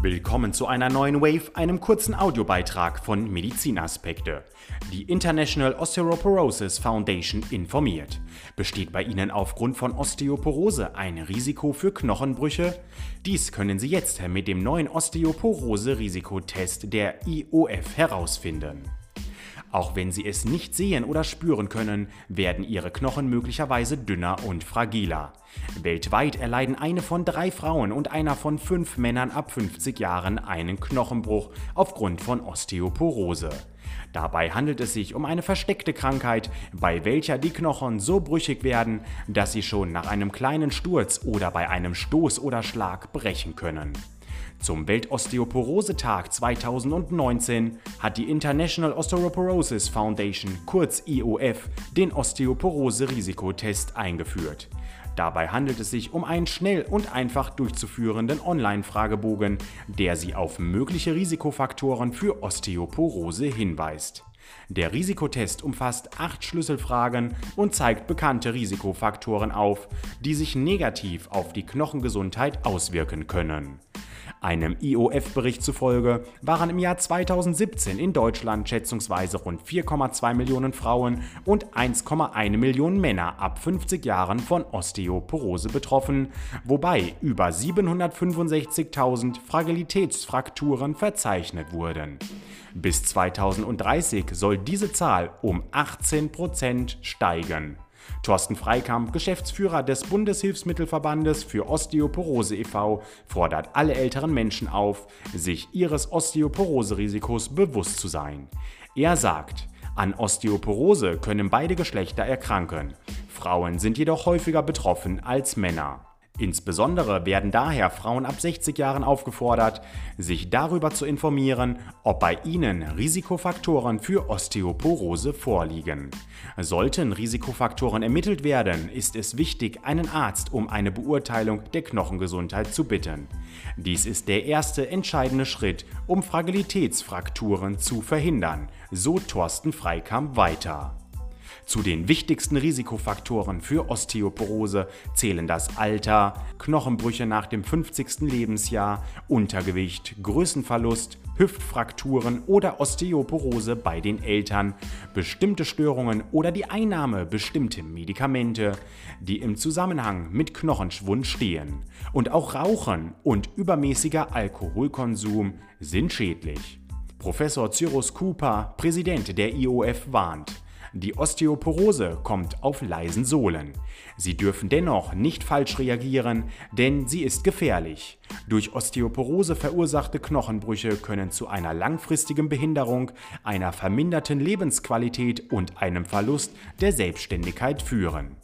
Willkommen zu einer neuen Wave, einem kurzen Audiobeitrag von Medizinaspekte. Die International Osteoporosis Foundation informiert. Besteht bei Ihnen aufgrund von Osteoporose ein Risiko für Knochenbrüche? Dies können Sie jetzt mit dem neuen Osteoporose-Risikotest der IOF herausfinden. Auch wenn sie es nicht sehen oder spüren können, werden ihre Knochen möglicherweise dünner und fragiler. Weltweit erleiden eine von drei Frauen und einer von fünf Männern ab 50 Jahren einen Knochenbruch aufgrund von Osteoporose. Dabei handelt es sich um eine versteckte Krankheit, bei welcher die Knochen so brüchig werden, dass sie schon nach einem kleinen Sturz oder bei einem Stoß oder Schlag brechen können. Zum Weltosteoporose-Tag 2019 hat die International Osteoporosis Foundation, kurz IOF, den Osteoporose-Risikotest eingeführt. Dabei handelt es sich um einen schnell und einfach durchzuführenden Online-Fragebogen, der Sie auf mögliche Risikofaktoren für Osteoporose hinweist. Der Risikotest umfasst acht Schlüsselfragen und zeigt bekannte Risikofaktoren auf, die sich negativ auf die Knochengesundheit auswirken können. Einem IOF-Bericht zufolge waren im Jahr 2017 in Deutschland schätzungsweise rund 4,2 Millionen Frauen und 1,1 Millionen Männer ab 50 Jahren von Osteoporose betroffen, wobei über 765.000 Fragilitätsfrakturen verzeichnet wurden. Bis 2030 soll diese Zahl um 18 Prozent steigen. Thorsten Freikamp, Geschäftsführer des Bundeshilfsmittelverbandes für Osteoporose e.V., fordert alle älteren Menschen auf, sich ihres Osteoporose-Risikos bewusst zu sein. Er sagt, an Osteoporose können beide Geschlechter erkranken. Frauen sind jedoch häufiger betroffen als Männer. Insbesondere werden daher Frauen ab 60 Jahren aufgefordert, sich darüber zu informieren, ob bei ihnen Risikofaktoren für Osteoporose vorliegen. Sollten Risikofaktoren ermittelt werden, ist es wichtig, einen Arzt um eine Beurteilung der Knochengesundheit zu bitten. Dies ist der erste entscheidende Schritt, um Fragilitätsfrakturen zu verhindern, so Thorsten Freikamp weiter. Zu den wichtigsten Risikofaktoren für Osteoporose zählen das Alter, Knochenbrüche nach dem 50. Lebensjahr, Untergewicht, Größenverlust, Hüftfrakturen oder Osteoporose bei den Eltern, bestimmte Störungen oder die Einnahme bestimmter Medikamente, die im Zusammenhang mit Knochenschwund stehen. Und auch Rauchen und übermäßiger Alkoholkonsum sind schädlich. Professor Cyrus Cooper, Präsident der IOF, warnt. Die Osteoporose kommt auf leisen Sohlen. Sie dürfen dennoch nicht falsch reagieren, denn sie ist gefährlich. Durch Osteoporose verursachte Knochenbrüche können zu einer langfristigen Behinderung, einer verminderten Lebensqualität und einem Verlust der Selbstständigkeit führen.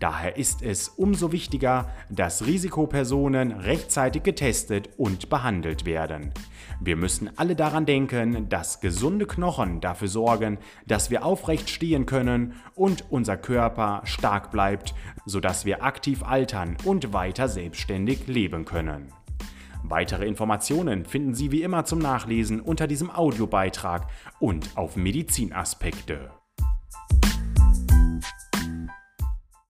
Daher ist es umso wichtiger, dass Risikopersonen rechtzeitig getestet und behandelt werden. Wir müssen alle daran denken, dass gesunde Knochen dafür sorgen, dass wir aufrecht stehen können und unser Körper stark bleibt, sodass wir aktiv altern und weiter selbstständig leben können. Weitere Informationen finden Sie wie immer zum Nachlesen unter diesem Audiobeitrag und auf Medizinaspekte.